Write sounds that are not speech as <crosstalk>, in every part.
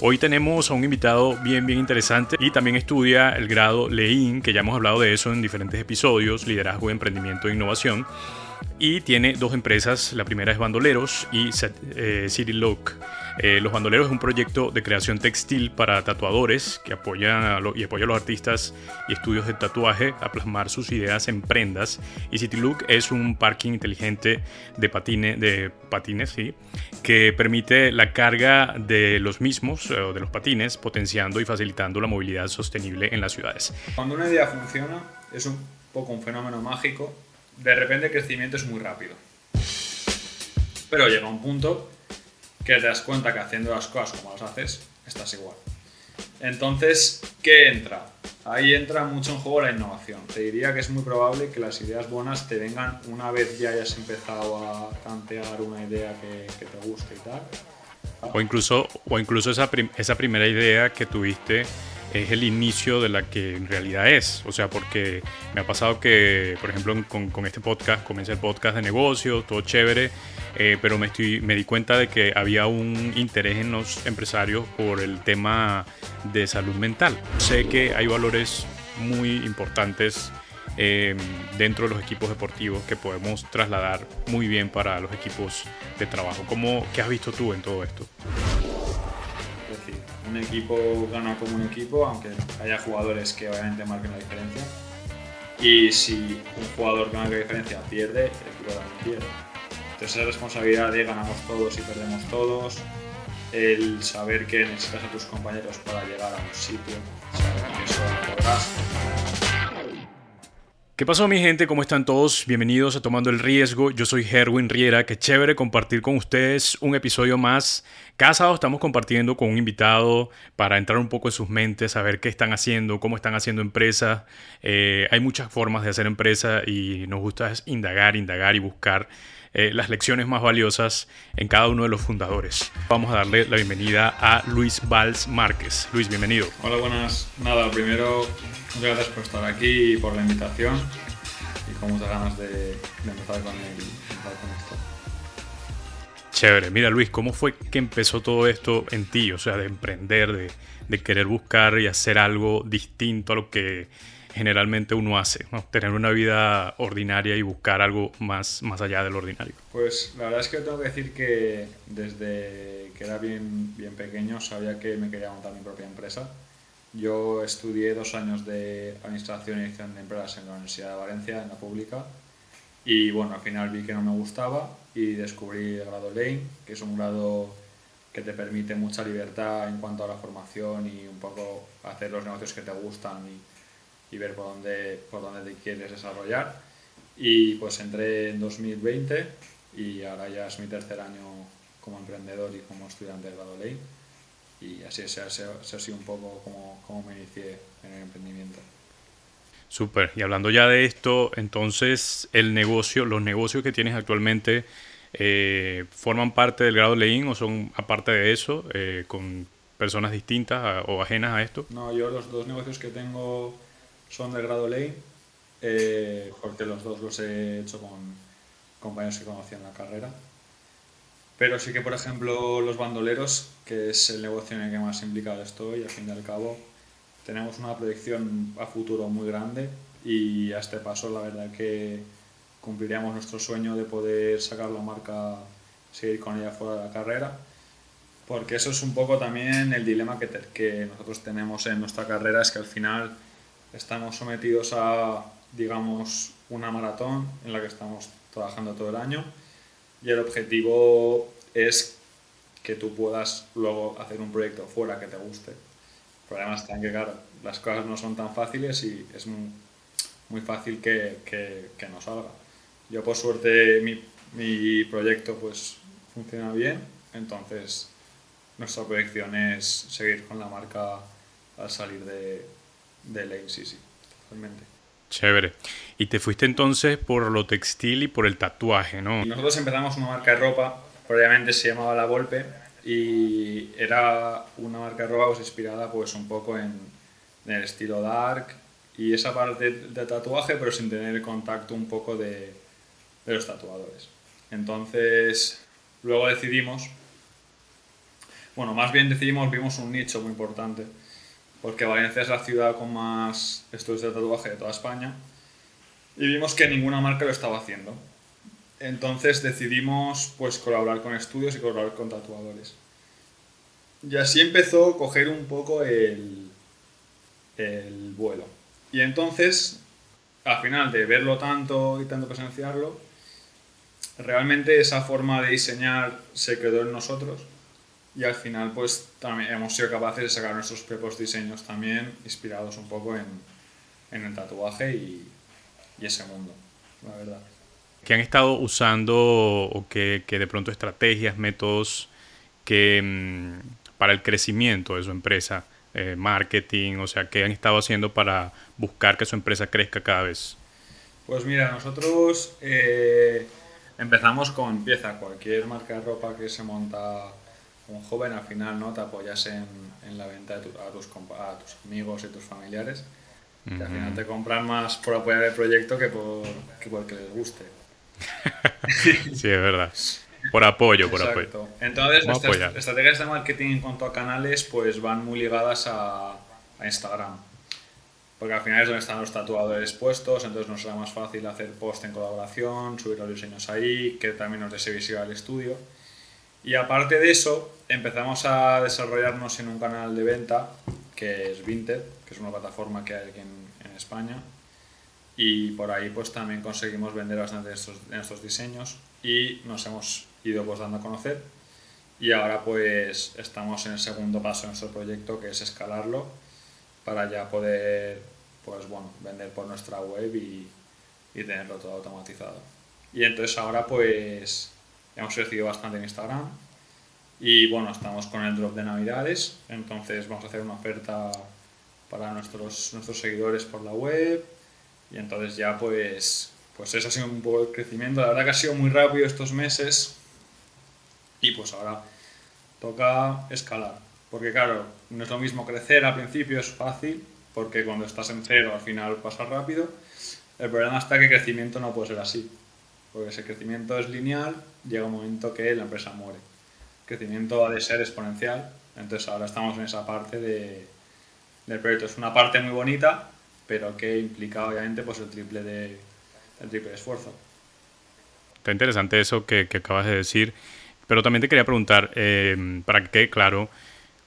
Hoy tenemos a un invitado bien, bien interesante y también estudia el grado Lean, que ya hemos hablado de eso en diferentes episodios, liderazgo, emprendimiento e innovación. Y tiene dos empresas, la primera es Bandoleros y eh, City Look. Eh, los Bandoleros es un proyecto de creación textil para tatuadores que apoya y apoya a los artistas y estudios de tatuaje a plasmar sus ideas en prendas. Y City Look es un parking inteligente de, patine, de patines sí, que permite la carga de los mismos, eh, de los patines, potenciando y facilitando la movilidad sostenible en las ciudades. Cuando una idea funciona, es un poco un fenómeno mágico. De repente el crecimiento es muy rápido. Pero llega un punto que te das cuenta que haciendo las cosas como las haces, estás igual. Entonces, ¿qué entra? Ahí entra mucho en juego la innovación. Te diría que es muy probable que las ideas buenas te vengan una vez ya hayas empezado a tantear una idea que, te guste y tal. O incluso, o incluso esa, esa primera idea que tuviste es el inicio de la que en realidad es. O sea, porque me ha pasado que, por ejemplo, con, con este podcast, comencé el podcast de negocio, todo chévere, eh, pero me, estoy, me di cuenta de que había un interés en los empresarios por el tema de salud mental. Sé que hay valores muy importantes eh, dentro de los equipos deportivos que podemos trasladar muy bien para los equipos de trabajo. ¿Cómo, ¿Qué has visto tú en todo esto? Es decir, un equipo gana como un equipo, aunque haya jugadores que obviamente marquen la diferencia. Y si un jugador que marca la diferencia pierde, el equipo también pierde. Esa responsabilidad de ganamos todos y perdemos todos, el saber que necesitas a tus compañeros para llegar a un sitio, saber que eso no podrás. ¿Qué pasó mi gente? ¿Cómo están todos? Bienvenidos a Tomando el Riesgo. Yo soy Herwin Riera. Qué chévere compartir con ustedes un episodio más. Cada sábado estamos compartiendo con un invitado para entrar un poco en sus mentes, saber qué están haciendo, cómo están haciendo empresa. Eh, hay muchas formas de hacer empresa y nos gusta indagar, indagar y buscar eh, las lecciones más valiosas en cada uno de los fundadores. Vamos a darle la bienvenida a Luis Valls Márquez. Luis, bienvenido. Hola, buenas. Nada, primero, muchas gracias por estar aquí y por la invitación y con muchas ganas de, empezar con, el, con esto. Chévere. Mira, Luis, ¿cómo fue que empezó todo esto en ti? O sea, de emprender, de, de querer buscar y hacer algo distinto a lo que generalmente uno hace, tener una vida ordinaria y buscar algo más, más allá del ordinario. Pues la verdad es que tengo que decir que desde que era bien, bien pequeño sabía que me quería montar mi propia empresa. Yo estudié dos años de Administración y Dirección de Empresas en la Universidad de Valencia, en la pública, y bueno, al final vi que no me gustaba y descubrí el grado Lane, que es un grado que te permite mucha libertad en cuanto a la formación y un poco hacer los negocios que te gustan y y ver por dónde, por dónde te quieres desarrollar. Y pues entré en 2020 y ahora ya es mi tercer año como emprendedor y como estudiante de grado ley. Y así es, así sido un poco como, como me inicié en el emprendimiento. Súper. Y hablando ya de esto, entonces el negocio, los negocios que tienes actualmente, eh, ¿forman parte del grado Lean o son aparte de eso, eh, con personas distintas o ajenas a esto? No, yo los dos negocios que tengo son del grado ley, eh, porque los dos los he hecho con compañeros que conocían la carrera. Pero sí que, por ejemplo, los bandoleros, que es el negocio en el que más implicado estoy, al fin y al cabo, tenemos una proyección a futuro muy grande y a este paso la verdad que cumpliríamos nuestro sueño de poder sacar la marca, seguir con ella fuera de la carrera, porque eso es un poco también el dilema que, que nosotros tenemos en nuestra carrera, es que al final estamos sometidos a, digamos, una maratón en la que estamos trabajando todo el año y el objetivo es que tú puedas luego hacer un proyecto fuera que te guste. El problema está en que, claro, las cosas no son tan fáciles y es muy, fácil que, que, que, no salga. Yo, por suerte, mi, mi proyecto pues funciona bien, entonces nuestra proyección es seguir con la marca al salir de, de sí, sí, totalmente. Chévere. Y te fuiste entonces por lo textil y por el tatuaje, ¿no? Nosotros empezamos una marca de ropa, previamente se llamaba La Volpe, y era una marca de ropa pues, inspirada pues un poco en, el estilo dark y esa parte de tatuaje, pero sin tener contacto un poco de, de los tatuadores. Entonces, luego decidimos bueno, más bien decidimos, vimos un nicho muy importante, porque Valencia es la ciudad con más estudios de tatuaje de toda España, y vimos que ninguna marca lo estaba haciendo. Entonces decidimos pues colaborar con estudios y colaborar con tatuadores. Y así empezó a coger un poco el, el vuelo. Y entonces, al final de verlo tanto y tanto presenciarlo, realmente esa forma de diseñar se quedó en nosotros y al final pues también hemos sido capaces de sacar nuestros propios diseños también inspirados un poco en, en el tatuaje y, y, ese mundo, la verdad. ¿Qué han estado usando o qué, de pronto estrategias, métodos que mm, para el crecimiento de su empresa, eh, marketing, o sea, qué han estado haciendo para buscar que su empresa crezca cada vez? Pues mira, nosotros eh, empezamos con pieza, cualquier marca de ropa que se monta un joven al final no te apoyas en, en la venta de a, tus, a tus amigos y tus familiares que al final te compran más por apoyar el proyecto que por que, por que les guste. <laughs> Sí es verdad. Por apoyo por apoyo. Entonces nuestras estrategias de marketing en cuanto a canales pues van muy ligadas a, a Instagram. Porque al final es donde están los tatuadores puestos, entonces nos será más fácil hacer post en colaboración, subir los diseños ahí, que también nos dé visible al estudio. Y aparte de eso, empezamos a desarrollarnos en un canal de venta que es Vinted, que es una plataforma que hay aquí en, España. Y por ahí pues también conseguimos vender bastante de estos, diseños y nos hemos ido pues dando a conocer. Y ahora pues estamos en el segundo paso de nuestro proyecto que es escalarlo para ya poder pues bueno, vender por nuestra web y, y tenerlo todo automatizado. Y entonces ahora pues hemos crecido bastante en Instagram y bueno, estamos con el drop de navidades, entonces vamos a hacer una oferta para nuestros, nuestros seguidores por la web. Y entonces ya pues, pues eso ha sido un poco el crecimiento, la verdad que ha sido muy rápido estos meses. Y pues ahora toca escalar, porque claro, no es lo mismo crecer al principio, es fácil, porque cuando estás en cero al final pasa rápido. El problema está que el crecimiento no puede ser así, porque si el crecimiento es lineal, llega un momento que la empresa muere. Crecimiento ha de ser exponencial, entonces ahora estamos en esa parte de, del proyecto. Es una parte muy bonita, pero que implica obviamente pues, el, triple de, el triple esfuerzo. Está interesante eso que, que, acabas de decir, pero también te quería preguntar, eh, para que quede claro,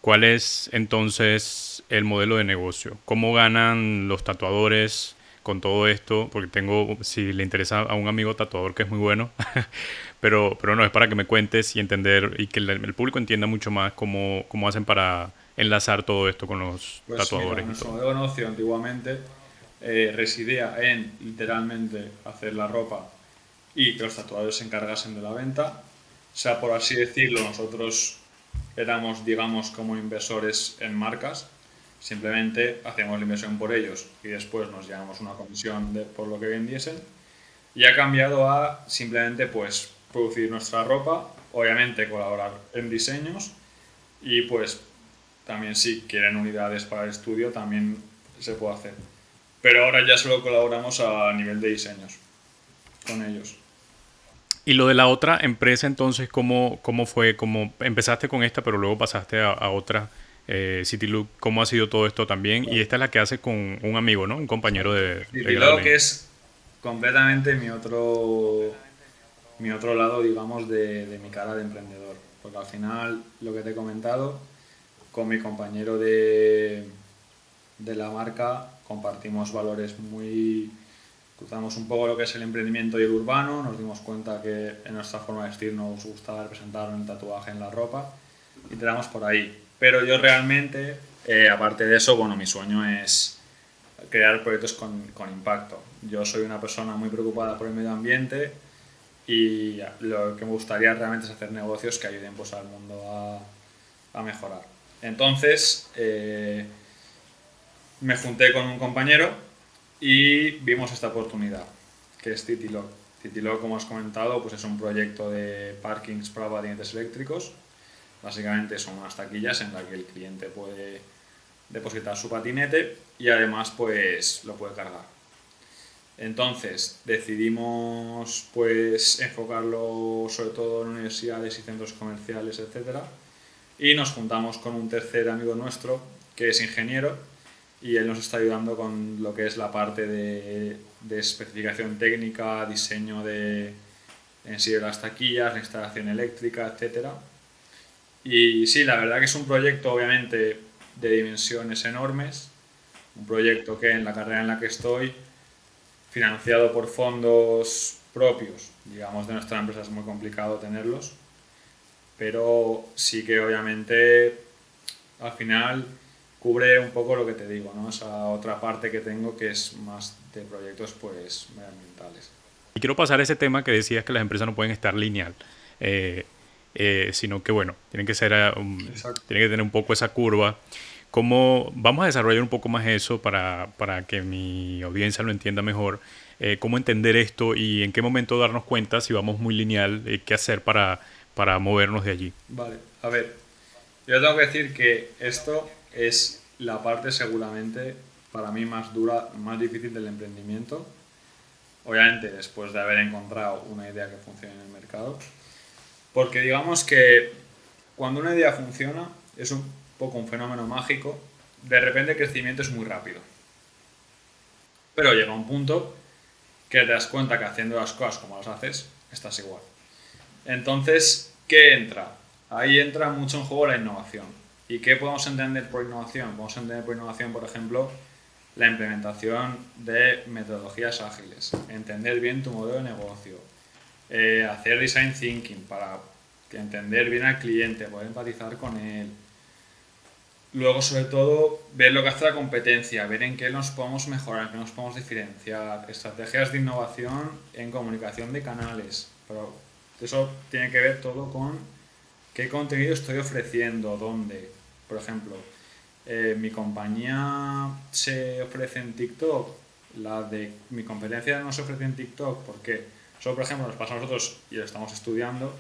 ¿Cuál es entonces el modelo de negocio? ¿Cómo ganan los tatuadores con todo esto? Porque tengo, si le interesa a un amigo tatuador que es muy bueno, <laughs> pero, pero no, es para que me cuentes y entender y que el, público entienda mucho más cómo, cómo, hacen para enlazar todo esto con los pues tatuadores. nuestro modelo de negocio antiguamente eh, residía en literalmente hacer la ropa y que los tatuadores se encargasen de la venta. O sea, por así decirlo, nosotros éramos, digamos, como inversores en marcas, simplemente hacíamos la inversión por ellos y después nos llevamos una comisión por lo que vendiesen. Y ha cambiado a simplemente pues producir nuestra ropa, obviamente colaborar en diseños y pues también si quieren unidades para el estudio también se puede hacer. Pero ahora ya solo colaboramos a nivel de diseños con ellos. Y lo de la otra empresa, entonces, ¿cómo, cómo fue? ¿Cómo empezaste con esta, pero luego pasaste a, otra, eh, CityLook? ¿Cómo ha sido todo esto también? Y esta es la que hace con un amigo, ¿no? Un compañero de... CityLook es completamente mi otro, mi otro lado, digamos, de, de mi cara de emprendedor. Porque al final, lo que te he comentado, con mi compañero de, de la marca compartimos valores muy cruzamos un poco lo que es el emprendimiento y el urbano, nos dimos cuenta que en nuestra forma de vestir nos gustaba representar un tatuaje en la ropa y tiramos por ahí. Pero yo realmente, eh, aparte de eso, bueno, mi sueño es crear proyectos con, con, impacto. Yo soy una persona muy preocupada por el medio ambiente y lo que me gustaría realmente es hacer negocios que ayuden pues, al mundo a, a mejorar. Entonces, eh, me junté con un compañero y vimos esta oportunidad, que es TityLog. TityLog, como has comentado, pues es un proyecto de parkings para patinetes eléctricos. Básicamente son unas taquillas en las que el cliente puede depositar su patinete y además pues lo puede cargar. Entonces decidimos pues enfocarlo sobre todo en universidades y centros comerciales, etcétera, y nos juntamos con un tercer amigo nuestro que es ingeniero y él nos está ayudando con lo que es la parte de, de especificación técnica, diseño de en sí de las taquillas, la instalación eléctrica, etcétera. Y sí, la verdad que es un proyecto obviamente de dimensiones enormes, un proyecto que en la carrera en la que estoy, financiado por fondos propios, digamos de nuestra empresa es muy complicado tenerlos, pero sí que obviamente al final cubre un poco lo que te digo, ¿no? Esa otra parte que tengo que es más de proyectos pues medioambientales. Y quiero pasar a ese tema que decías que las empresas no pueden estar lineal, eh, eh, sino que bueno, tienen que ser, eh, tienen que tener un poco esa curva. ¿Cómo, vamos a desarrollar un poco más eso para, para que mi audiencia lo entienda mejor. cómo entender esto y en qué momento darnos cuenta si vamos muy lineal, qué hacer para, para movernos de allí. Vale, a ver, yo tengo que decir que esto es la parte seguramente para mí más dura, más difícil del emprendimiento. Obviamente después de haber encontrado una idea que funcione en el mercado. Porque digamos que cuando una idea funciona es un poco un fenómeno mágico. De repente el crecimiento es muy rápido. Pero llega un punto que te das cuenta que haciendo las cosas como las haces, estás igual. Entonces, ¿qué entra? Ahí entra mucho en juego la innovación. ¿Y qué podemos entender por innovación? Podemos entender por innovación, por ejemplo, la implementación de metodologías ágiles, entender bien tu modelo de negocio, eh, hacer design thinking para entender bien al cliente, poder empatizar con él. Luego, sobre todo, ver lo que hace la competencia, ver en qué nos podemos mejorar, en qué nos podemos diferenciar, estrategias de innovación en comunicación de canales. Pero eso tiene que ver todo con qué contenido estoy ofreciendo, dónde. Por ejemplo, eh, mi compañía se ofrece en TikTok, la de mi competencia no se ofrece en TikTok, porque solo, por ejemplo, nos pasa a nosotros y lo estamos estudiando,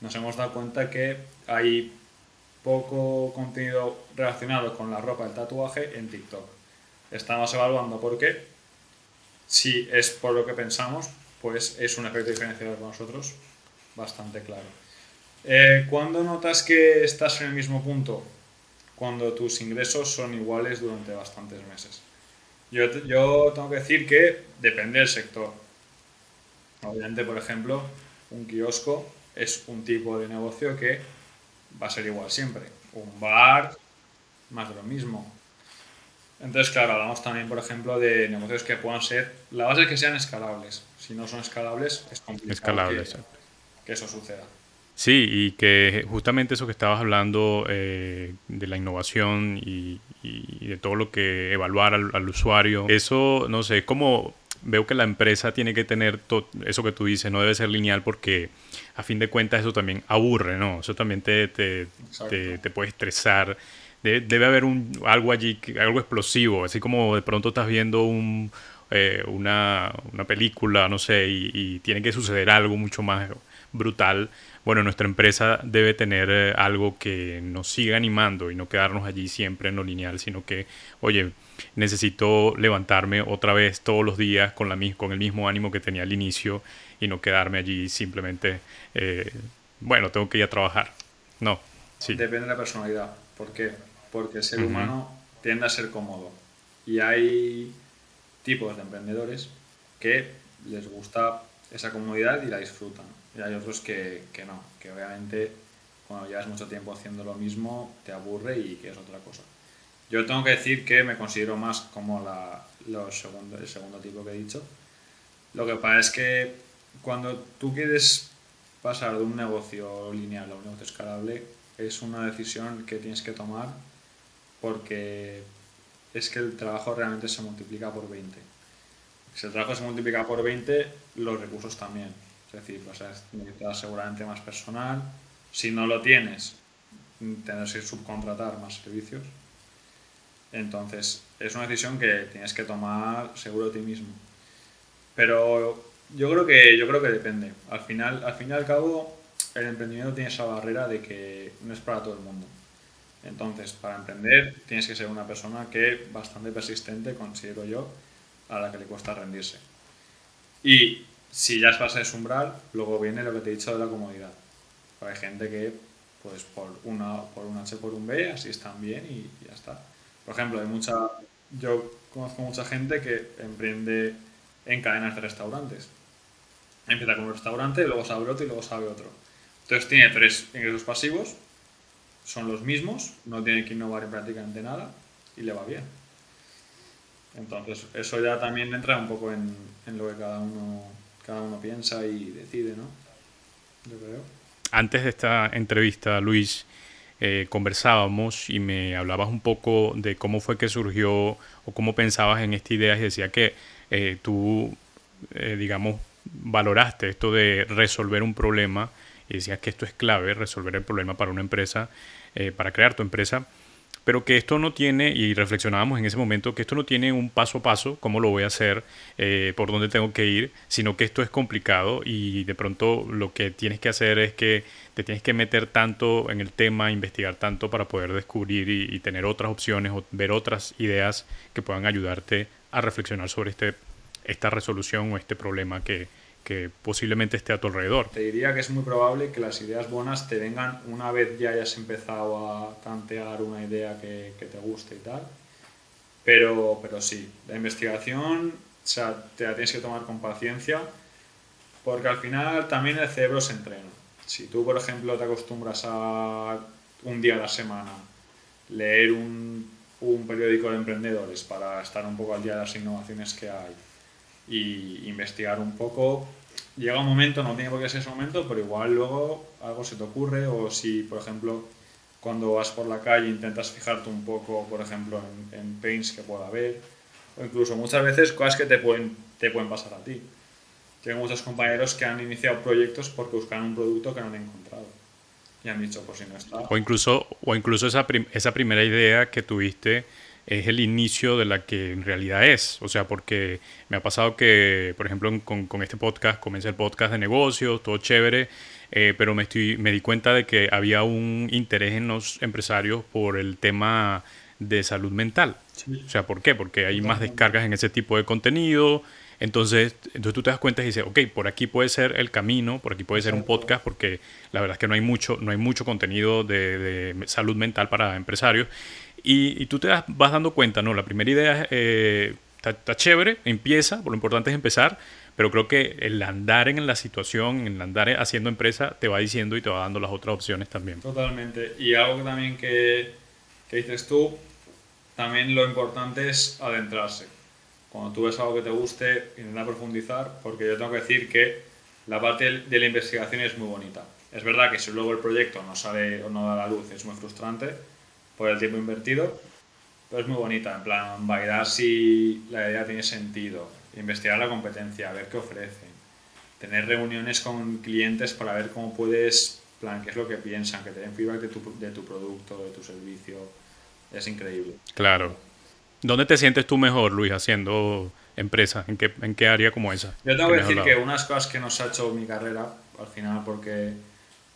nos hemos dado cuenta que hay poco contenido relacionado con la ropa, el tatuaje en TikTok. Estamos evaluando por qué. Si es por lo que pensamos, pues es un efecto diferenciador para nosotros bastante claro. Eh, ¿Cuándo notas que estás en el mismo punto? cuando tus ingresos son iguales durante bastantes meses. Yo, yo tengo que decir que depende del sector. Obviamente, por ejemplo, un kiosco es un tipo de negocio que va a ser igual siempre. Un bar, más de lo mismo. Entonces, claro, hablamos también, por ejemplo, de negocios que puedan ser. La base es que sean escalables. Si no son escalables, es complicado escalables, que eso suceda. Sí, y que justamente eso que estabas hablando eh, de la innovación y, de todo lo que evaluar al, usuario, eso, no sé, como veo que la empresa tiene que tener eso que tú dices, no debe ser lineal porque a fin de cuentas eso también aburre, ¿no? Eso también te, te, te, puede estresar. Debe, haber un, algo allí, algo explosivo, así como de pronto estás viendo un, eh, una, una, película, no sé, y, y tiene que suceder algo mucho más brutal bueno, nuestra empresa debe tener eh, algo que nos siga animando y no quedarnos allí siempre en lo lineal, sino que, oye, necesito levantarme otra vez todos los días con, la, con el mismo ánimo que tenía al inicio y no quedarme allí simplemente, eh, bueno, tengo que ir a trabajar. No, sí. Depende de la personalidad. ¿Por qué? Porque el ser humano tiende a ser cómodo. Y hay tipos de emprendedores que les gusta esa comodidad y la disfrutan y hay otros que, que no, que obviamente cuando llevas mucho tiempo haciendo lo mismo te aburre y que es otra cosa. Yo tengo que decir que me considero más como la, el segundo tipo que he dicho. Lo que pasa es que cuando tú quieres pasar de un negocio lineal a un negocio escalable, es una decisión que tienes que tomar porque es que el trabajo realmente se multiplica por 20. Si el trabajo se multiplica por 20, los recursos también. Es decir, vas a necesitar seguramente más personal. Si no lo tienes, tendrás que subcontratar más servicios. Entonces, es una decisión que tienes que tomar seguro ti mismo. Pero yo creo que, yo creo que depende. Al final, al fin y al cabo, el emprendimiento tiene esa barrera de que no es para todo el mundo. Entonces, para emprender tienes que ser una persona que bastante persistente, considero yo, a la que le cuesta rendirse. Y si ya has pasado ese umbral, luego viene lo que te he dicho de la comodidad. hay gente que pues por una por un H por un B, así están bien y, ya está. Por ejemplo, hay mucha yo conozco mucha gente que emprende en cadenas de restaurantes. Empieza con un restaurante, luego sabe otro y luego sabe otro. Entonces tiene tres ingresos pasivos, son los mismos, no tiene que innovar en prácticamente nada y le va bien. Entonces, eso ya también entra un poco en, lo que cada uno, cada uno piensa y decide, ¿no? Yo creo. Antes de esta entrevista, Luis, eh, conversábamos y me hablabas un poco de cómo fue que surgió o cómo pensabas en esta idea y decía que eh, tú, eh, digamos, valoraste esto de resolver un problema y decías que esto es clave, resolver el problema para una empresa, para crear tu empresa pero que esto no tiene, y reflexionábamos en ese momento, que esto no tiene un paso a paso, cómo lo voy a hacer, eh, por dónde tengo que ir, sino que esto es complicado y de pronto lo que tienes que hacer es que te tienes que meter tanto en el tema, investigar tanto para poder descubrir y, y tener otras opciones o ver otras ideas que puedan ayudarte a reflexionar sobre este, esta resolución o este problema que, que posiblemente esté a tu alrededor. Te diría que es muy probable que las ideas buenas te vengan una vez ya hayas empezado a tantear una idea que, te guste y tal. Pero, pero sí, la investigación o sea, te la tienes que tomar con paciencia porque al final también el cerebro se entrena. Si tú, por ejemplo, te acostumbras a un día a la semana leer un, un periódico de emprendedores para estar un poco al día de las innovaciones que hay, y investigar un poco. Llega un momento, no tiene por qué ser ese momento, pero igual luego algo se te ocurre o si, por ejemplo, cuando vas por la calle intentas fijarte un poco, por ejemplo, en, en paints que pueda haber, o incluso muchas veces cosas que te pueden, te pueden pasar a ti. Tengo muchos compañeros que han iniciado proyectos porque buscan un producto que no han encontrado. Y han dicho, pues si no está... O incluso, o incluso esa, esa primera idea que tuviste es el inicio de la que en realidad es. O sea, porque me ha pasado que, por ejemplo, con, con este podcast, comencé el podcast de negocios, todo chévere, eh, pero me, estoy, me di cuenta de que había un interés en los empresarios por el tema de salud mental. O sea, ¿por qué? Porque hay más descargas en ese tipo de contenido. Entonces, entonces tú te das cuenta y dices, ok, por aquí puede ser el camino, por aquí puede ser un podcast, porque la verdad es que no hay mucho, no hay mucho contenido de, de salud mental para empresarios. Y, tú te vas dando cuenta, ¿no? La primera idea eh, está, chévere, empieza, lo importante es empezar, pero creo que el andar en la situación, el andar haciendo empresa, te va diciendo y te va dando las otras opciones también. Totalmente. Y algo también que, que dices tú, también lo importante es adentrarse. Cuando tú ves algo que te guste, intentar profundizar, porque yo tengo que decir que la parte de la investigación es muy bonita. Es verdad que si luego el proyecto no sale o no da la luz, es muy frustrante, por el tiempo invertido, pero es muy bonita, en plan, validar si la idea tiene sentido, investigar la competencia, ver qué ofrecen, tener reuniones con clientes para ver cómo puedes, plan, qué es lo que piensan, que te den feedback de tu, de tu producto, de tu servicio, es increíble. Claro. ¿Dónde te sientes tú mejor, Luis, haciendo empresa? ¿En qué, en qué área como esa? Yo tengo que, decir que unas cosas que nos ha hecho mi carrera, al final, porque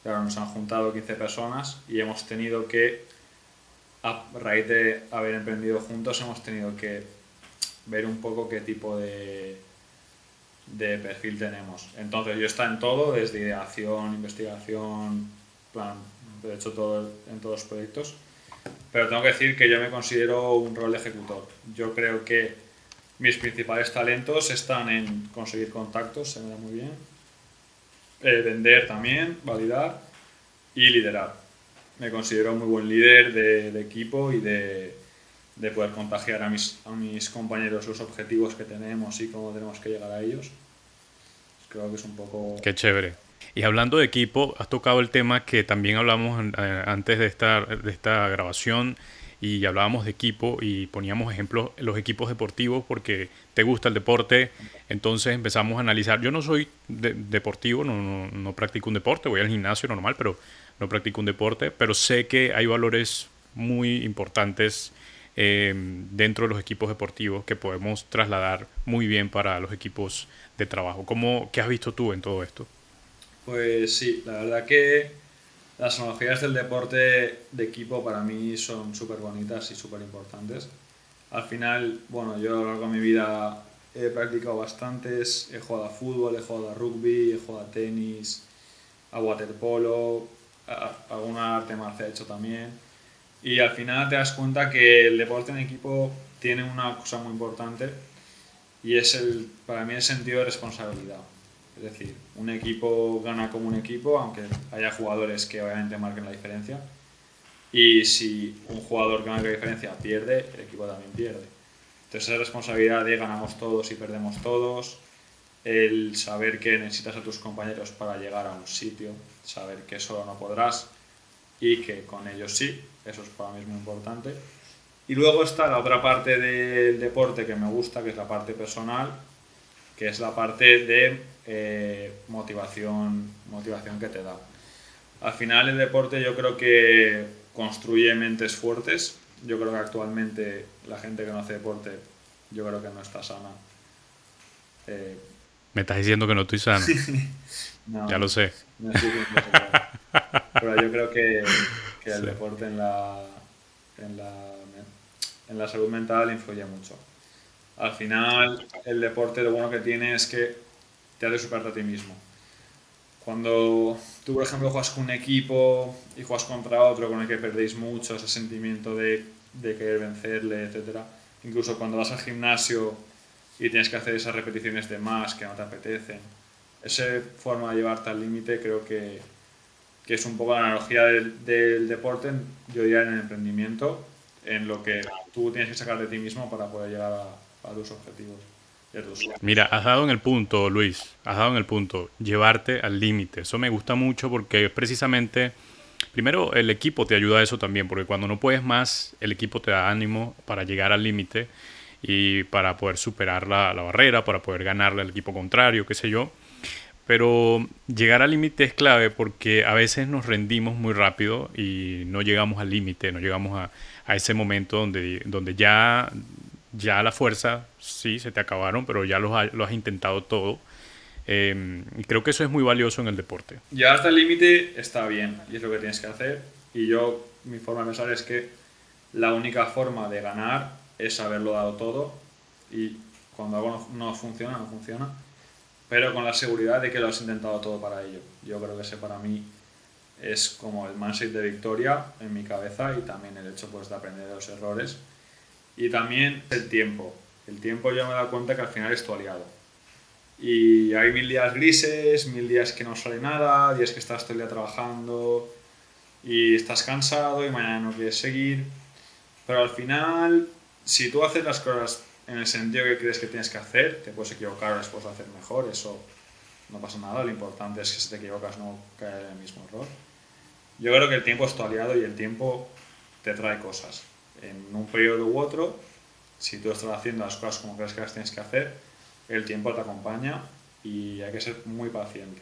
claro, nos han juntado 15 personas y hemos tenido que a raíz de haber emprendido juntos hemos tenido que ver un poco qué tipo de, de perfil tenemos. Entonces yo está en todo, desde ideación, investigación, plan, de hecho todo en todos los proyectos. Pero tengo que decir que yo me considero un rol ejecutor. Yo creo que mis principales talentos están en conseguir contactos, se me da muy bien, eh, vender también, validar y liderar me considero muy buen líder de, equipo y de, poder contagiar a mis, a mis compañeros los objetivos que tenemos y cómo tenemos que llegar a ellos. Creo que es un poco... Qué chévere. Y hablando de equipo, has tocado el tema que también hablamos eh, antes de esta, de esta grabación y hablábamos de equipo y poníamos ejemplos los equipos deportivos porque te gusta el deporte, entonces empezamos a analizar. Yo no soy deportivo, no, no, no, practico un deporte, voy al gimnasio normal, pero no practico un deporte, pero sé que hay valores muy importantes eh, dentro de los equipos deportivos que podemos trasladar muy bien para los equipos de trabajo. ¿Cómo, ¿Qué has visto tú en todo esto? Pues sí, la verdad que las analogías del deporte de equipo para mí son súper bonitas y súper importantes. Al final, bueno, yo a lo largo de mi vida he practicado bastantes, he jugado a fútbol, he jugado a rugby, he jugado a tenis, a waterpolo, alguna arte marcial he hecho también. Y al final te das cuenta que el deporte en equipo tiene una cosa muy importante y es el, para mí el sentido de responsabilidad. Es decir, un equipo gana como un equipo, aunque haya jugadores que obviamente marquen la diferencia. Y si un jugador que marca la diferencia pierde, el equipo también pierde. Entonces, esa responsabilidad de ganamos todos y perdemos todos, el saber que necesitas a tus compañeros para llegar a un sitio, saber que solo no podrás y que con ellos sí, eso es para mí muy importante. Y luego está la otra parte del deporte que me gusta, que es la parte personal, que es la parte de eh, motivación, motivación que te da. Al final el deporte yo creo que construye mentes fuertes. Yo creo que actualmente la gente que no hace deporte, yo creo que no está sana. Eh, me estás diciendo que no estoy sano. ya lo sé. Pero yo creo que, el deporte en la, en la, en la salud mental influye mucho. Al final, el deporte lo bueno que tiene es que te hace superarte a ti mismo. Cuando tú, por ejemplo, juegas con un equipo y juegas contra otro con el que perdéis mucho, ese sentimiento de, de querer vencerle, etc. Incluso cuando vas al gimnasio y tienes que hacer esas repeticiones de más que no te apetecen. Esa forma de llevarte al límite creo que, que, es un poco la analogía del, del, deporte, yo diría en el emprendimiento, en lo que tú tienes que sacar de ti mismo para poder llegar a, a tus objetivos. Mira, has dado en el punto, Luis, has dado en el punto, llevarte al límite. Eso me gusta mucho porque precisamente, primero el equipo te ayuda a eso también, porque cuando no puedes más, el equipo te da ánimo para llegar al límite y para poder superar la, barrera, para poder ganarle al equipo contrario, qué sé yo. Pero llegar al límite es clave porque a veces nos rendimos muy rápido y no llegamos al límite, no llegamos a, a, ese momento donde, donde ya, ya la fuerza, sí, se te acabaron, pero ya lo, has intentado todo. Eh, y creo que eso es muy valioso en el deporte. Llegar hasta el límite está bien y es lo que tienes que hacer. Y yo, mi forma de pensar es que la única forma de ganar es haberlo dado todo y cuando algo no, funciona, no funciona, pero con la seguridad de que lo has intentado todo para ello. Yo creo que ese para mí es como el mindset de victoria en mi cabeza y también el hecho pues, de aprender de los errores. Y también el tiempo. El tiempo yo me he dado cuenta que al final es tu aliado. Y hay mil días grises, mil días que no sale nada, días que estás todo el día trabajando y estás cansado y mañana no quieres seguir. Pero al final si tú haces las cosas en el sentido que crees que tienes que hacer, te puedes equivocar las puedes hacer mejor, eso no pasa nada, lo importante es que si te equivocas no caer en el mismo error. Yo creo que el tiempo es tu aliado y el tiempo te trae cosas. En un periodo u otro, si tú estás haciendo las cosas como crees que las tienes que hacer, el tiempo te acompaña y hay que ser muy paciente.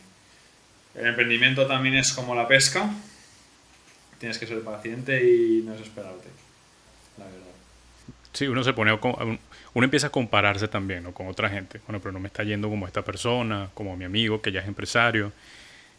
El emprendimiento también es como la pesca, tienes que ser paciente y no desesperarte, la verdad. Sí, uno se pone, uno empieza a compararse también con otra gente. Bueno, pero no me está yendo como esta persona, como mi amigo que ya es empresario.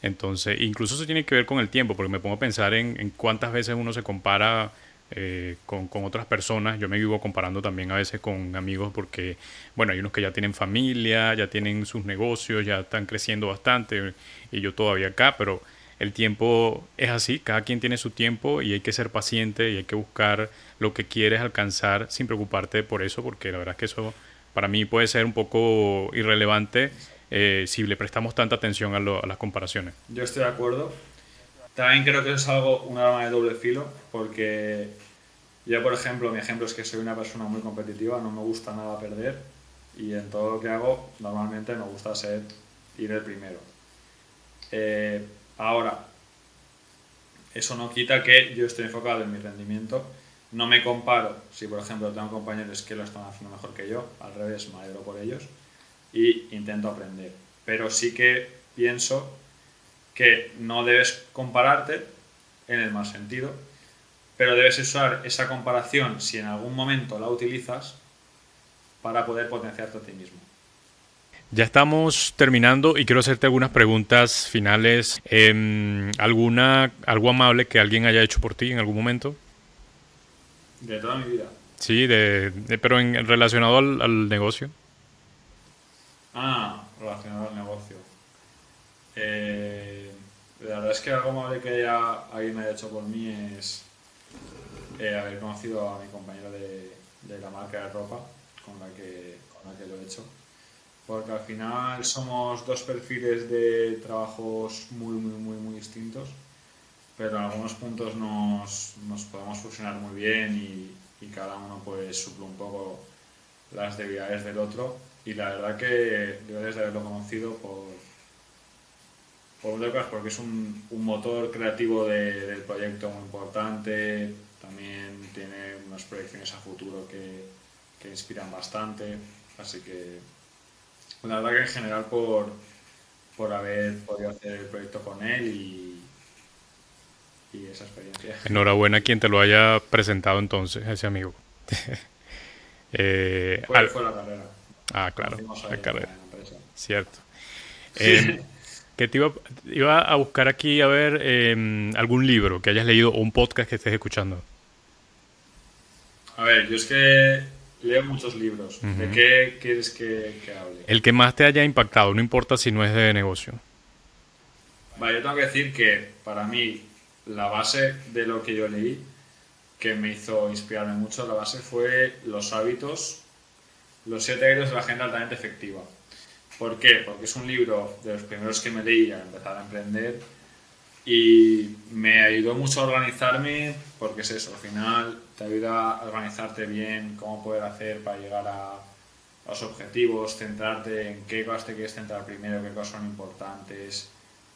Entonces, incluso eso tiene que ver con el tiempo, porque me pongo a pensar en, cuántas veces uno se compara eh, con, con, otras personas. Yo me vivo comparando también a veces con amigos porque, bueno, hay unos que ya tienen familia, ya tienen sus negocios, ya están creciendo bastante y yo todavía acá, pero el tiempo es así, cada quien tiene su tiempo y hay que ser paciente y hay que buscar lo que quieres alcanzar sin preocuparte por eso, porque la verdad es que eso para mí puede ser un poco irrelevante eh, si le prestamos tanta atención a, las comparaciones. Yo estoy de acuerdo. También creo que es algo, un arma de doble filo, porque yo, por ejemplo, mi ejemplo es que soy una persona muy competitiva, no me gusta nada perder y en todo lo que hago normalmente me gusta ser ir el primero. Eh, Ahora, eso no quita que yo estoy enfocado en mi rendimiento. No me comparo si, por ejemplo, tengo compañeros que lo están haciendo mejor que yo, al revés, me alegro por ellos y intento aprender. Pero sí que pienso que no debes compararte en el mal sentido, pero debes usar esa comparación si en algún momento la utilizas para poder potenciarte a ti mismo. Ya estamos terminando y quiero hacerte algunas preguntas finales. Em, ¿Alguna, ¿Algo amable que alguien haya hecho por ti en algún momento? De toda mi vida. Sí, de, pero en, relacionado al, negocio. Ah, relacionado al negocio. Eh, la verdad es que algo amable que haya, alguien me haya hecho por mí es eh, haber conocido a mi compañero de, de, la marca de ropa con la, que, con la que lo he hecho. Porque al final somos dos perfiles de trabajos muy, muy, muy, muy distintos, pero en algunos puntos nos, nos podemos fusionar muy bien y, y cada uno pues suple un poco las debilidades del otro. Y la verdad que debes de haberlo conocido por, por porque es un, un motor creativo del proyecto muy importante, también tiene unas proyecciones a futuro que, que inspiran bastante, así que la verdad que en general por, por haber podido hacer el proyecto con él y, y esa experiencia. Enhorabuena a quien te lo haya presentado entonces, ese amigo. <laughs> eh, fue, al... fue, la carrera. Ah, claro, la carrera. Cierto. Eh, <laughs> que te iba, iba, a buscar aquí a ver eh, algún libro que hayas leído o un podcast que estés escuchando. A ver, yo es que leo muchos libros. ¿De qué quieres que, que, hable? El que más te haya impactado, no importa si no es de negocio. Vale, yo tengo que decir que para mí la base de lo que yo leí, que me hizo inspirarme mucho, la base fue los hábitos, los siete hábitos de la agenda altamente efectiva. ¿Por qué? Porque es un libro de los primeros que me leí al empezar a emprender y me ayudó mucho a organizarme porque es eso, al final te ayuda a organizarte bien, cómo poder hacer para llegar a, los objetivos, centrarte en qué cosas te quieres centrar primero, qué cosas son importantes,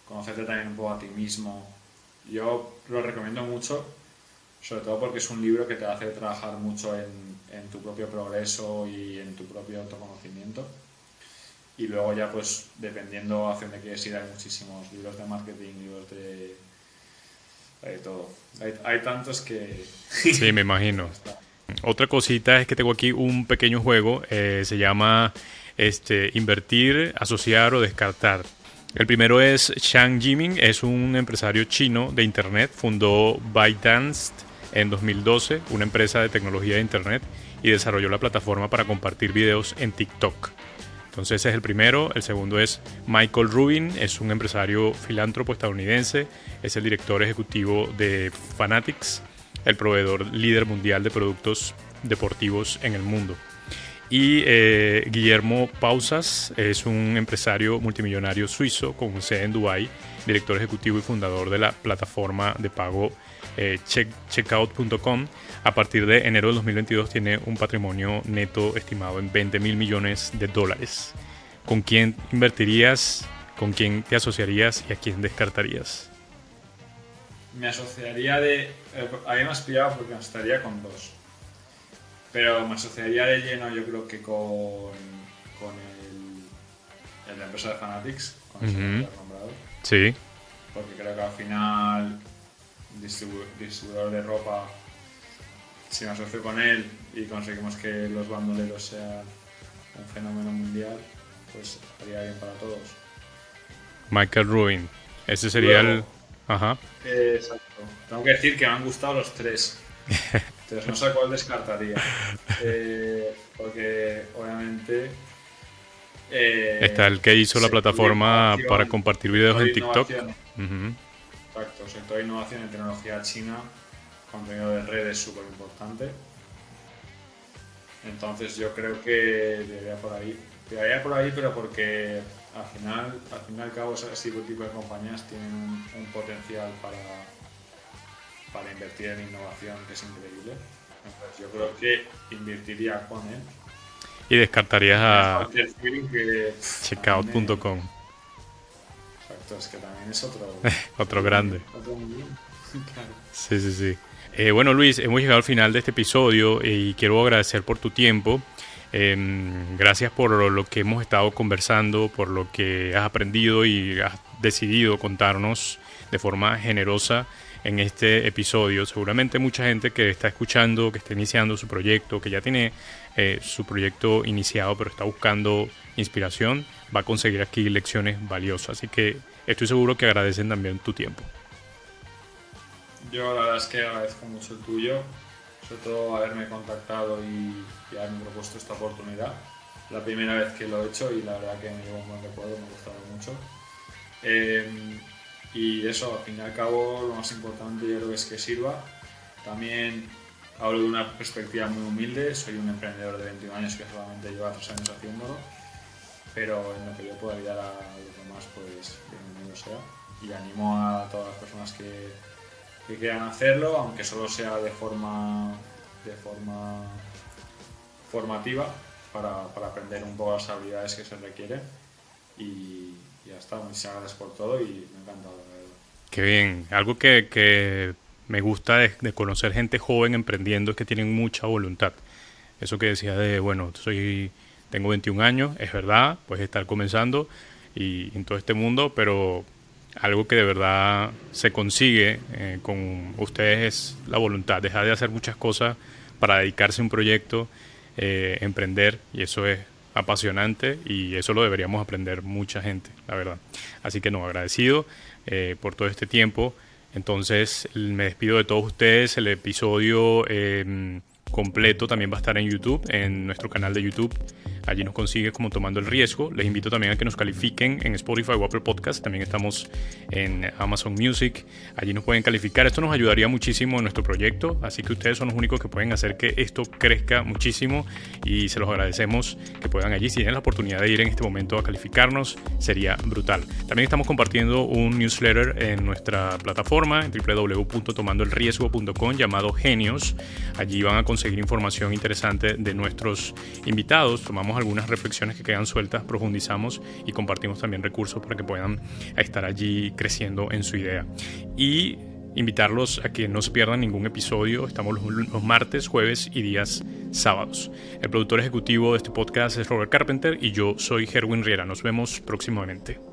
conocerte también un poco a ti mismo. Yo lo recomiendo mucho, sobre todo porque es un libro que te hace trabajar mucho en, tu propio progreso y en tu propio autoconocimiento. Y luego ya pues dependiendo hacia dónde quieres ir hay muchísimos libros de marketing, libros de, de todo. Hay, hay, tantos que... <laughs> Sí, me imagino. Otra cosita es que tengo aquí un pequeño juego, eh, se llama este, invertir, asociar o descartar. El primero es Shang Jiming, es un empresario chino de Internet, fundó ByteDance en 2012, una empresa de tecnología de Internet, y desarrolló la plataforma para compartir videos en TikTok. Entonces ese es el primero. El segundo es Michael Rubin, es un empresario filántropo estadounidense, es el director ejecutivo de Fanatics, el proveedor líder mundial de productos deportivos en el mundo. Y eh, Guillermo Pausas es un empresario multimillonario suizo con sede en Dubái, director ejecutivo y fundador de la plataforma de pago eh, checkout.com. A partir de enero de 2022 tiene un patrimonio neto estimado en 20 mil millones de dólares. ¿Con quién invertirías? ¿Con quién te asociarías y a quién descartarías? Me asociaría de... Eh, a mí me has pillado porque me estaría con dos. Pero me asociaría de lleno, yo creo que con, con el, el la empresa de Fanatics, con el has nombrado. Sí. Porque creo que al final, distribuidor de ropa, si me asocio con él y conseguimos que los bandoleros sean un fenómeno mundial, pues haría bien para todos. Michael Ruin, ese sería el. Ajá. exacto. Tengo que decir que me han gustado los tres. <laughs> Entonces no sé cuál descartaría. Eh, porque obviamente. Eh, Está el que hizo la plataforma para compartir videos en TikTok. Exacto, sector de innovación en tecnología china, contenido de redes súper importante. Entonces yo creo que debería por ahí. Debería por ahí, pero porque al final, al fin y al cabo, ese tipo de compañías tienen un potencial para para invertir en innovación, que es increíble. Entonces yo creo que invertiría con él. Y descartarías a checkout.com. Es que también es otro... <laughs> otro grande. <laughs> Sí, sí, sí. Eh, bueno, Luis, hemos llegado al final de este episodio y quiero agradecer por tu tiempo. Em, gracias por lo que hemos estado conversando, por lo que has aprendido y has decidido contarnos de forma generosa en este episodio. Seguramente mucha gente que está escuchando, que está iniciando su proyecto, que ya tiene eh, su proyecto iniciado, pero está buscando inspiración, va a conseguir aquí lecciones valiosas. Así que estoy seguro que agradecen también tu tiempo. Yo la verdad es que agradezco mucho el tuyo, sobre todo haberme contactado y, haberme propuesto esta oportunidad. La primera vez que lo he hecho y la verdad que me llevo un buen recuerdo, me ha gustado mucho. Eh, Y eso, al fin y al cabo, lo más importante yo creo es que sirva. También hablo de una perspectiva muy humilde, soy un emprendedor de 21 años que solamente lleva 3 años haciéndolo, pero en lo que yo pueda ayudar a los demás, pues bienvenido sea. Y animo a todas las personas que, que quieran hacerlo, aunque solo sea de forma, de forma formativa, para, para aprender un poco las habilidades que se requieren. Y ya está, muchas gracias por todo y me ha encantado. Qué bien. Algo que, que me gusta de, de, conocer gente joven emprendiendo es que tienen mucha voluntad. Eso que decías de, bueno, soy, tengo 21 años, es verdad, puedes estar comenzando y en todo este mundo, pero algo que de verdad se consigue eh, con ustedes es la voluntad, dejar de hacer muchas cosas para dedicarse a un proyecto, eh, emprender, y eso es apasionante y eso lo deberíamos aprender mucha gente, la verdad. Así que no, agradecido eh, por todo este tiempo. Entonces me despido de todos ustedes. El episodio eh, completo también va a estar en YouTube, en nuestro canal de YouTube. Allí nos consigue como tomando el riesgo. Les invito también a que nos califiquen en Spotify o Apple Podcast. También estamos en Amazon Music. Allí nos pueden calificar. Esto nos ayudaría muchísimo en nuestro proyecto. Así que ustedes son los únicos que pueden hacer que esto crezca muchísimo. Y se los agradecemos que puedan allí. Si tienen la oportunidad de ir en este momento a calificarnos, sería brutal. También estamos compartiendo un newsletter en nuestra plataforma www.tomandoelriesgo.com llamado Genios. Allí van a conseguir información interesante de nuestros invitados. Tomamos algunas reflexiones que quedan sueltas, profundizamos y compartimos también recursos para que puedan estar allí creciendo en su idea. Y invitarlos a que no se pierdan ningún episodio. Estamos los, los, martes, jueves y días sábados. El productor ejecutivo de este podcast es Robert Carpenter y yo soy Herwin Riera. Nos vemos próximamente.